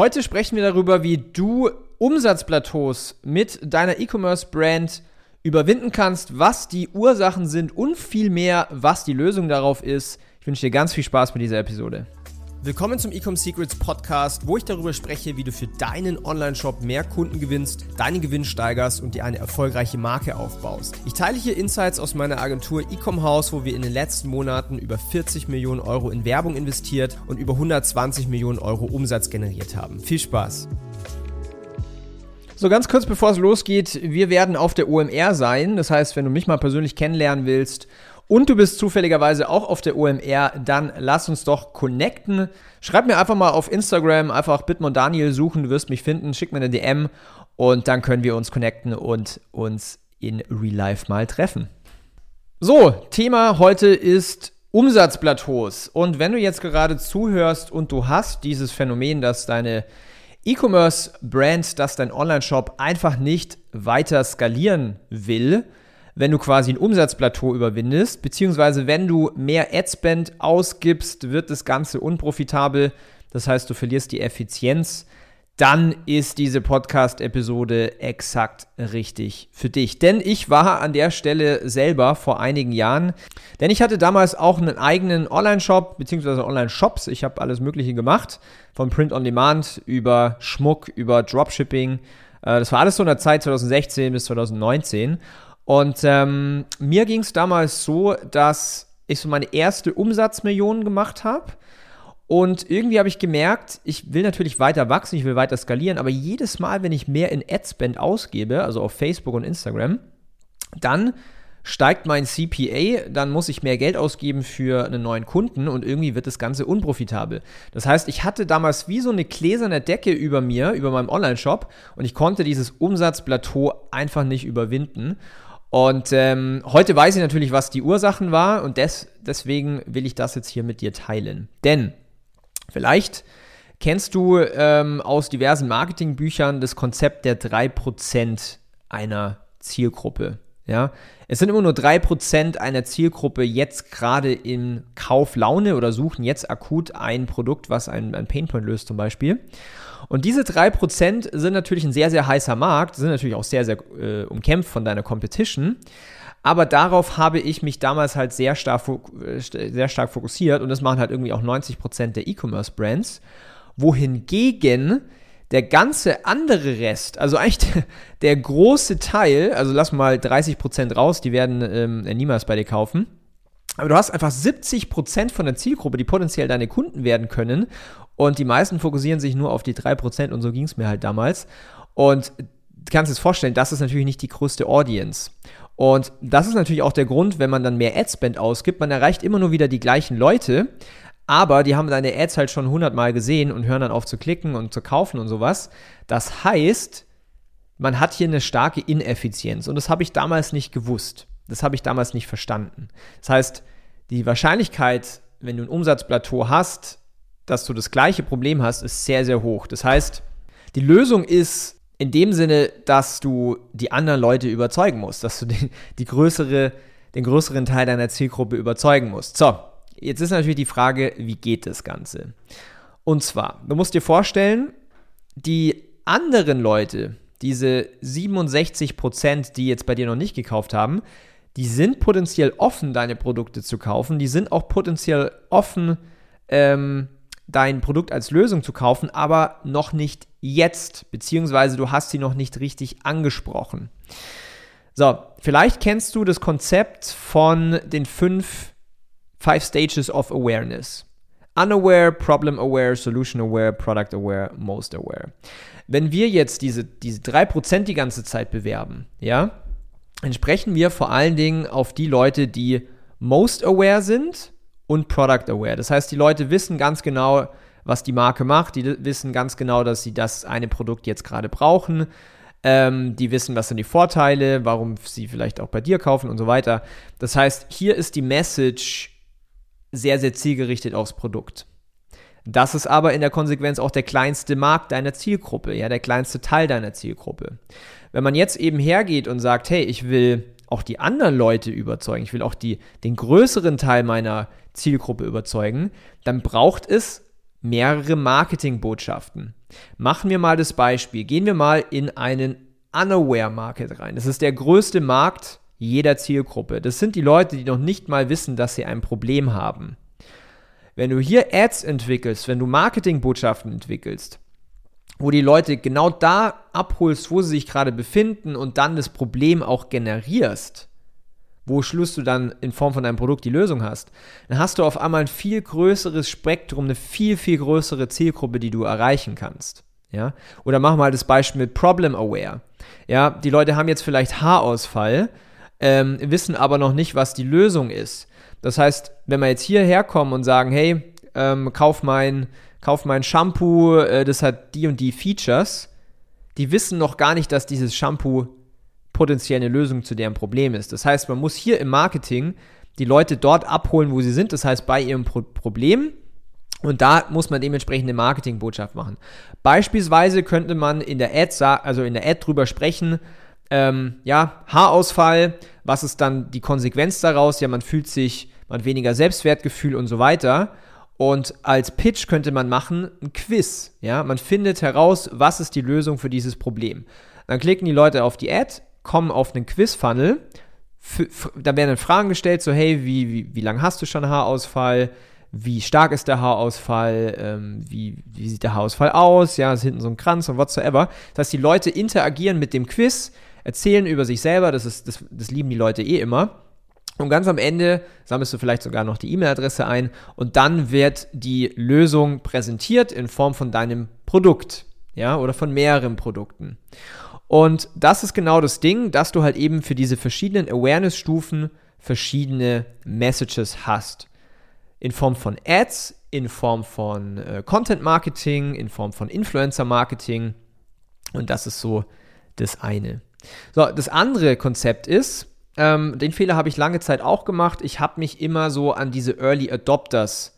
Heute sprechen wir darüber, wie du Umsatzplateaus mit deiner E-Commerce-Brand überwinden kannst, was die Ursachen sind und vielmehr, was die Lösung darauf ist. Ich wünsche dir ganz viel Spaß mit dieser Episode. Willkommen zum Ecom Secrets Podcast, wo ich darüber spreche, wie du für deinen Online-Shop mehr Kunden gewinnst, deinen Gewinn steigerst und dir eine erfolgreiche Marke aufbaust. Ich teile hier Insights aus meiner Agentur Ecom House, wo wir in den letzten Monaten über 40 Millionen Euro in Werbung investiert und über 120 Millionen Euro Umsatz generiert haben. Viel Spaß! So, ganz kurz bevor es losgeht, wir werden auf der OMR sein. Das heißt, wenn du mich mal persönlich kennenlernen willst und du bist zufälligerweise auch auf der OMR, dann lass uns doch connecten. Schreib mir einfach mal auf Instagram, einfach Bitmon Daniel suchen, du wirst mich finden, schick mir eine DM und dann können wir uns connecten und uns in Real Life mal treffen. So, Thema heute ist Umsatzplateaus. Und wenn du jetzt gerade zuhörst und du hast dieses Phänomen, dass deine E-Commerce-Brand, dass dein Online-Shop einfach nicht weiter skalieren will, wenn du quasi ein Umsatzplateau überwindest, beziehungsweise wenn du mehr Adspend ausgibst, wird das Ganze unprofitabel. Das heißt, du verlierst die Effizienz. Dann ist diese Podcast-Episode exakt richtig für dich. Denn ich war an der Stelle selber vor einigen Jahren. Denn ich hatte damals auch einen eigenen Online-Shop, beziehungsweise Online-Shops. Ich habe alles Mögliche gemacht. Von Print on Demand über Schmuck, über Dropshipping. Äh, das war alles so in der Zeit 2016 bis 2019. Und ähm, mir ging es damals so, dass ich so meine erste Umsatzmillion gemacht habe. Und irgendwie habe ich gemerkt, ich will natürlich weiter wachsen, ich will weiter skalieren, aber jedes Mal, wenn ich mehr in Adspend ausgebe, also auf Facebook und Instagram, dann steigt mein CPA, dann muss ich mehr Geld ausgeben für einen neuen Kunden und irgendwie wird das Ganze unprofitabel. Das heißt, ich hatte damals wie so eine gläserne Decke über mir, über meinem Online-Shop und ich konnte dieses Umsatzplateau einfach nicht überwinden. Und ähm, heute weiß ich natürlich, was die Ursachen war und des, deswegen will ich das jetzt hier mit dir teilen. Denn vielleicht kennst du ähm, aus diversen Marketingbüchern das Konzept der 3% einer Zielgruppe. Ja, es sind immer nur 3% einer Zielgruppe jetzt gerade in Kauflaune oder suchen jetzt akut ein Produkt, was ein, ein Painpoint löst zum Beispiel. Und diese 3% sind natürlich ein sehr, sehr heißer Markt, sind natürlich auch sehr, sehr äh, umkämpft von deiner Competition. Aber darauf habe ich mich damals halt sehr stark, äh, sehr stark fokussiert und das machen halt irgendwie auch 90% der E-Commerce-Brands. Wohingegen der ganze andere Rest, also eigentlich der, der große Teil, also lass mal 30% raus, die werden ähm, niemals bei dir kaufen. Aber du hast einfach 70% von der Zielgruppe, die potenziell deine Kunden werden können. Und die meisten fokussieren sich nur auf die 3% und so ging es mir halt damals. Und du kannst dir vorstellen, das ist natürlich nicht die größte Audience. Und das ist natürlich auch der Grund, wenn man dann mehr Adspend ausgibt, man erreicht immer nur wieder die gleichen Leute, aber die haben deine Ads halt schon 100 Mal gesehen und hören dann auf zu klicken und zu kaufen und sowas. Das heißt, man hat hier eine starke Ineffizienz und das habe ich damals nicht gewusst. Das habe ich damals nicht verstanden. Das heißt, die Wahrscheinlichkeit, wenn du ein Umsatzplateau hast, dass du das gleiche Problem hast, ist sehr, sehr hoch. Das heißt, die Lösung ist in dem Sinne, dass du die anderen Leute überzeugen musst, dass du den, die größere, den größeren Teil deiner Zielgruppe überzeugen musst. So, jetzt ist natürlich die Frage, wie geht das Ganze? Und zwar, du musst dir vorstellen, die anderen Leute, diese 67 Prozent, die jetzt bei dir noch nicht gekauft haben, die sind potenziell offen, deine Produkte zu kaufen. Die sind auch potenziell offen, ähm, dein Produkt als Lösung zu kaufen, aber noch nicht jetzt, beziehungsweise du hast sie noch nicht richtig angesprochen. So, vielleicht kennst du das Konzept von den fünf Five Stages of Awareness. Unaware, Problem Aware, Solution Aware, Product Aware, Most Aware. Wenn wir jetzt diese, diese 3% die ganze Zeit bewerben, ja, dann sprechen wir vor allen Dingen auf die Leute, die Most Aware sind und Product Aware. Das heißt, die Leute wissen ganz genau, was die Marke macht, die wissen ganz genau, dass sie das eine Produkt jetzt gerade brauchen. Ähm, die wissen, was sind die Vorteile, warum sie vielleicht auch bei dir kaufen und so weiter. Das heißt, hier ist die Message sehr, sehr zielgerichtet aufs Produkt. Das ist aber in der Konsequenz auch der kleinste Markt deiner Zielgruppe, ja, der kleinste Teil deiner Zielgruppe. Wenn man jetzt eben hergeht und sagt, hey, ich will auch die anderen Leute überzeugen, ich will auch die, den größeren Teil meiner Zielgruppe überzeugen, dann braucht es mehrere Marketingbotschaften. Machen wir mal das Beispiel. Gehen wir mal in einen Unaware Market rein. Das ist der größte Markt jeder Zielgruppe. Das sind die Leute, die noch nicht mal wissen, dass sie ein Problem haben. Wenn du hier Ads entwickelst, wenn du Marketingbotschaften entwickelst, wo die Leute genau da abholst, wo sie sich gerade befinden und dann das Problem auch generierst, wo Schluss du dann in Form von deinem Produkt die Lösung hast, dann hast du auf einmal ein viel größeres Spektrum, eine viel, viel größere Zielgruppe, die du erreichen kannst. Ja? Oder mach mal das Beispiel mit Problem Aware. Ja, die Leute haben jetzt vielleicht Haarausfall, ähm, wissen aber noch nicht, was die Lösung ist. Das heißt, wenn wir jetzt hierher kommen und sagen, hey, ähm, kauf mein, kauf mein Shampoo, äh, das hat die und die Features, die wissen noch gar nicht, dass dieses Shampoo potenziell eine Lösung zu deren Problem ist. Das heißt, man muss hier im Marketing die Leute dort abholen, wo sie sind, das heißt bei ihrem Pro Problem. Und da muss man dementsprechend eine Marketingbotschaft machen. Beispielsweise könnte man in der Ad, also in der Ad drüber sprechen, ähm, ja, Haarausfall, was ist dann die Konsequenz daraus? Ja, man fühlt sich, man hat weniger Selbstwertgefühl und so weiter. Und als Pitch könnte man machen ein Quiz. Ja, man findet heraus, was ist die Lösung für dieses Problem. Dann klicken die Leute auf die Ad, kommen auf einen Quiz-Funnel. Da werden dann Fragen gestellt, so hey, wie, wie, wie lange hast du schon Haarausfall? Wie stark ist der Haarausfall? Ähm, wie, wie sieht der Haarausfall aus? Ja, ist hinten so ein Kranz und whatsoever. Das heißt, die Leute interagieren mit dem Quiz, erzählen über sich selber, das, ist, das, das lieben die Leute eh immer. Und ganz am Ende sammelst du vielleicht sogar noch die E-Mail-Adresse ein und dann wird die Lösung präsentiert in Form von deinem Produkt, ja, oder von mehreren Produkten. Und das ist genau das Ding, dass du halt eben für diese verschiedenen Awareness-Stufen verschiedene Messages hast. In Form von Ads, in Form von äh, Content Marketing, in Form von Influencer Marketing. Und das ist so das eine. So, das andere Konzept ist, ähm, den Fehler habe ich lange Zeit auch gemacht. Ich habe mich immer so an diese Early Adopters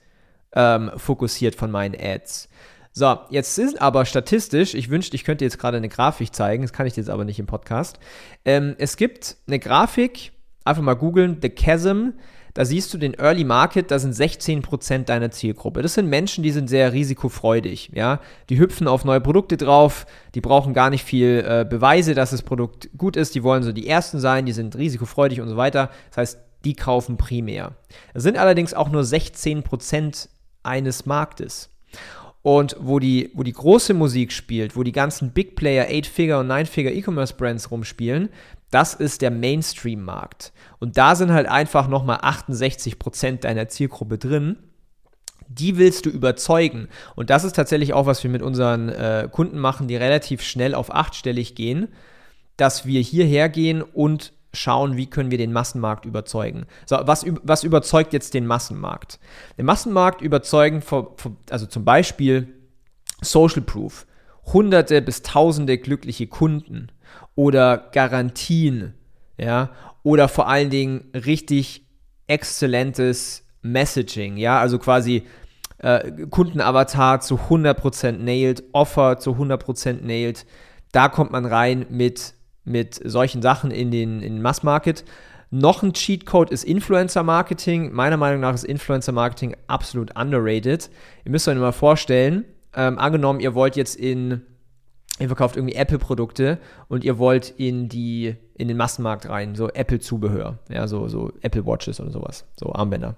ähm, fokussiert von meinen Ads. So, jetzt sind aber statistisch, ich wünschte, ich könnte jetzt gerade eine Grafik zeigen, das kann ich jetzt aber nicht im Podcast. Ähm, es gibt eine Grafik, einfach mal googeln, The Chasm. Da siehst du den Early Market, da sind 16% deiner Zielgruppe. Das sind Menschen, die sind sehr risikofreudig, ja. Die hüpfen auf neue Produkte drauf, die brauchen gar nicht viel äh, Beweise, dass das Produkt gut ist, die wollen so die Ersten sein, die sind risikofreudig und so weiter. Das heißt, die kaufen primär. Das sind allerdings auch nur 16% eines Marktes. Und wo die, wo die große Musik spielt, wo die ganzen Big Player, 8-Figure und 9-Figure E-Commerce Brands rumspielen, das ist der Mainstream-Markt. Und da sind halt einfach nochmal 68% deiner Zielgruppe drin. Die willst du überzeugen. Und das ist tatsächlich auch, was wir mit unseren äh, Kunden machen, die relativ schnell auf achtstellig gehen, dass wir hierher gehen und schauen, wie können wir den Massenmarkt überzeugen. So, was, was überzeugt jetzt den Massenmarkt? Den Massenmarkt überzeugen, also zum Beispiel Social Proof, hunderte bis tausende glückliche Kunden oder Garantien, ja, oder vor allen Dingen richtig exzellentes Messaging, ja, also quasi äh, Kundenavatar zu 100% nailed, Offer zu 100% nailed. Da kommt man rein mit mit solchen Sachen in den, in den Mass-Market. Noch ein Cheatcode ist Influencer-Marketing. Meiner Meinung nach ist Influencer-Marketing absolut underrated. Ihr müsst euch mal vorstellen, ähm, angenommen, ihr wollt jetzt in, ihr verkauft irgendwie Apple-Produkte und ihr wollt in die, in den Massenmarkt rein, so Apple-Zubehör, ja, so, so Apple Watches oder sowas, so Armbänder.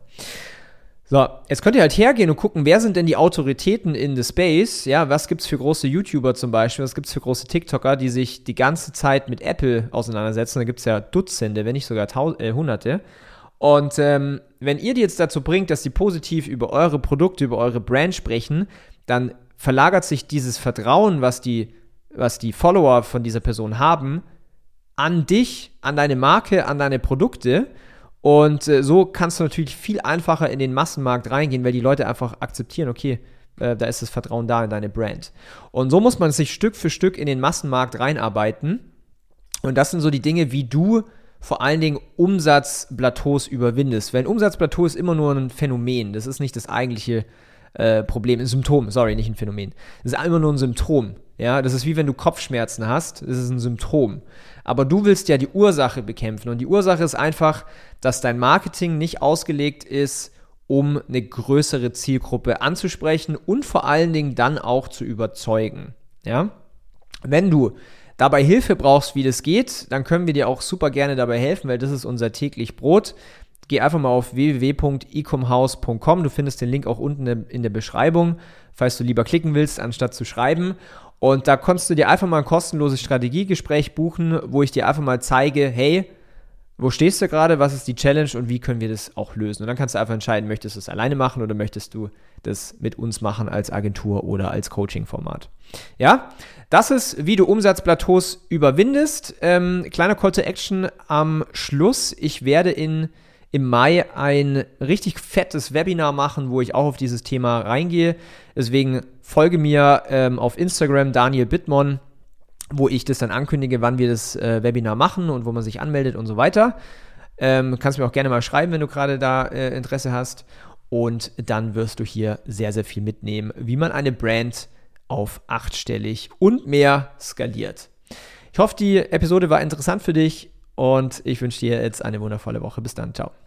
So, jetzt könnt ihr halt hergehen und gucken, wer sind denn die Autoritäten in the Space? Ja, was gibt's für große YouTuber zum Beispiel? Was gibt's für große TikToker, die sich die ganze Zeit mit Apple auseinandersetzen? Da gibt's ja Dutzende, wenn nicht sogar Taus äh, Hunderte. Und ähm, wenn ihr die jetzt dazu bringt, dass sie positiv über eure Produkte, über eure Brand sprechen, dann verlagert sich dieses Vertrauen, was die, was die Follower von dieser Person haben, an dich, an deine Marke, an deine Produkte. Und äh, so kannst du natürlich viel einfacher in den Massenmarkt reingehen, weil die Leute einfach akzeptieren, okay, äh, da ist das Vertrauen da in deine Brand. Und so muss man sich Stück für Stück in den Massenmarkt reinarbeiten. Und das sind so die Dinge, wie du vor allen Dingen Umsatzplateaus überwindest. Weil ein Umsatzplateau ist immer nur ein Phänomen. Das ist nicht das eigentliche äh, Problem, ein Symptom, sorry, nicht ein Phänomen. Das ist immer nur ein Symptom. Ja, das ist wie wenn du Kopfschmerzen hast, das ist ein Symptom. Aber du willst ja die Ursache bekämpfen und die Ursache ist einfach, dass dein Marketing nicht ausgelegt ist, um eine größere Zielgruppe anzusprechen und vor allen Dingen dann auch zu überzeugen. Ja? Wenn du dabei Hilfe brauchst, wie das geht, dann können wir dir auch super gerne dabei helfen, weil das ist unser täglich Brot. Geh einfach mal auf www.ecomhouse.com. Du findest den Link auch unten in der Beschreibung, falls du lieber klicken willst, anstatt zu schreiben. Und da kannst du dir einfach mal ein kostenloses Strategiegespräch buchen, wo ich dir einfach mal zeige, hey, wo stehst du gerade, was ist die Challenge und wie können wir das auch lösen. Und dann kannst du einfach entscheiden, möchtest du es alleine machen oder möchtest du das mit uns machen als Agentur oder als Coaching-Format. Ja, das ist, wie du Umsatzplateaus überwindest. Ähm, kleiner Call to Action am Schluss. Ich werde in, im Mai ein richtig fettes Webinar machen, wo ich auch auf dieses Thema reingehe. Deswegen folge mir ähm, auf Instagram Daniel Bittmann wo ich das dann ankündige, wann wir das äh, Webinar machen und wo man sich anmeldet und so weiter. Ähm, kannst mir auch gerne mal schreiben, wenn du gerade da äh, Interesse hast. Und dann wirst du hier sehr, sehr viel mitnehmen, wie man eine Brand auf achtstellig und mehr skaliert. Ich hoffe, die Episode war interessant für dich und ich wünsche dir jetzt eine wundervolle Woche. Bis dann. Ciao.